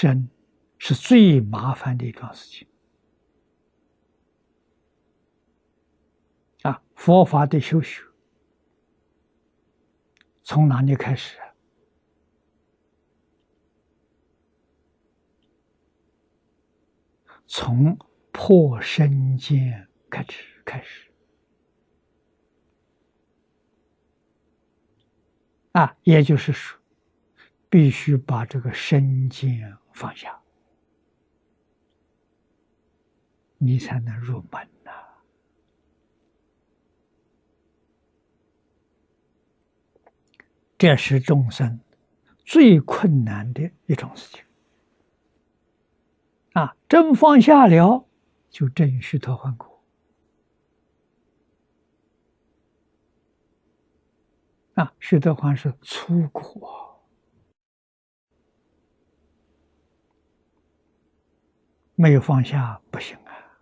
身是最麻烦的一桩事情啊！佛法的修学从哪里开始？从破身见开始，开始啊，也就是说，必须把这个身见放下，你才能入门呐。这是众生最困难的一种事情。啊，真放下了，就真虚脱换苦。啊，虚脱换是粗果，没有放下不行啊！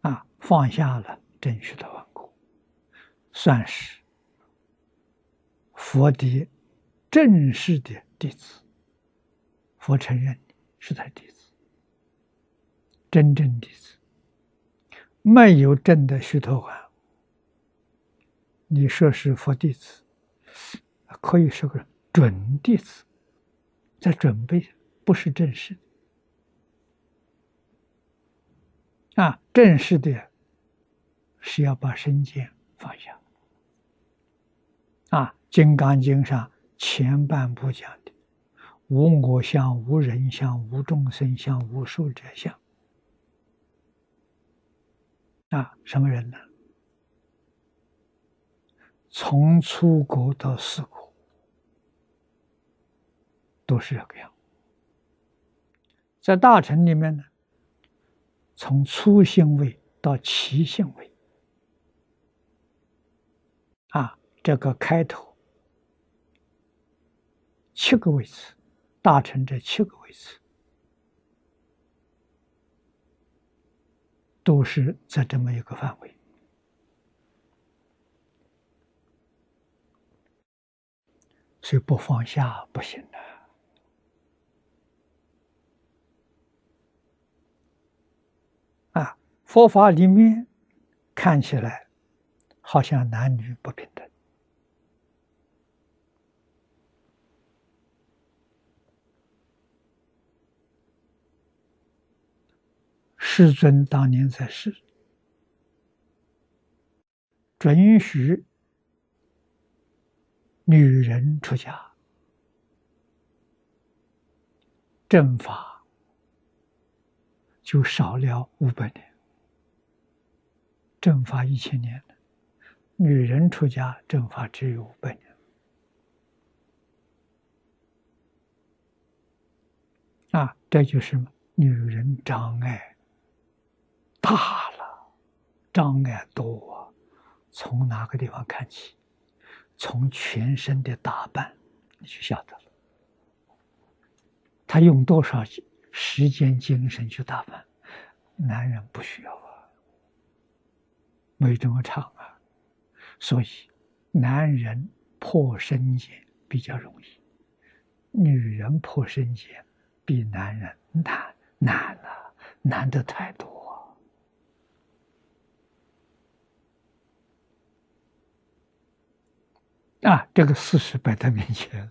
啊，放下了，真虚脱换果，算是佛的正式的。弟子，佛承认是他弟子，真正弟子，没有真的虚脱环，你说是佛弟子，可以说个准弟子，在准备，不是正式啊，正式的，是要把身见放下啊，《金刚经》上前半部讲的。无我相，无人相，无众生相，无寿者相。啊，什么人呢？从初国到死国，都是这个样。在大臣里面呢，从初性位到七性位，啊，这个开头七个位置。大臣这七个位置，都是在这么一个范围，所以不放下不行的。啊，佛法里面看起来好像男女不平等。世尊当年在世，准许女人出家，正法就少了五百年。正法一千年女人出家，正法只有五百年。啊，这就是女人障碍。大了，障碍多，从哪个地方看起？从全身的打扮，你就晓得了。他用多少时间、精神去打扮？男人不需要啊，没这么长啊。所以，男人破身节比较容易，女人破身节比男人难难了，难的太多。啊，这个事实摆在面前，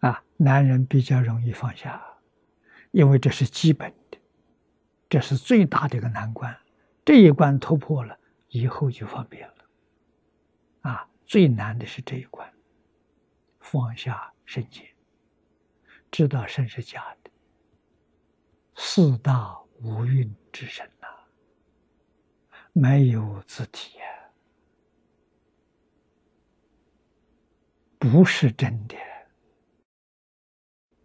啊，男人比较容易放下，因为这是基本的，这是最大的一个难关。这一关突破了，以后就方便了。啊，最难的是这一关，放下身见，知道身是假的，四大无蕴之身呐。没有自体呀，不是真的。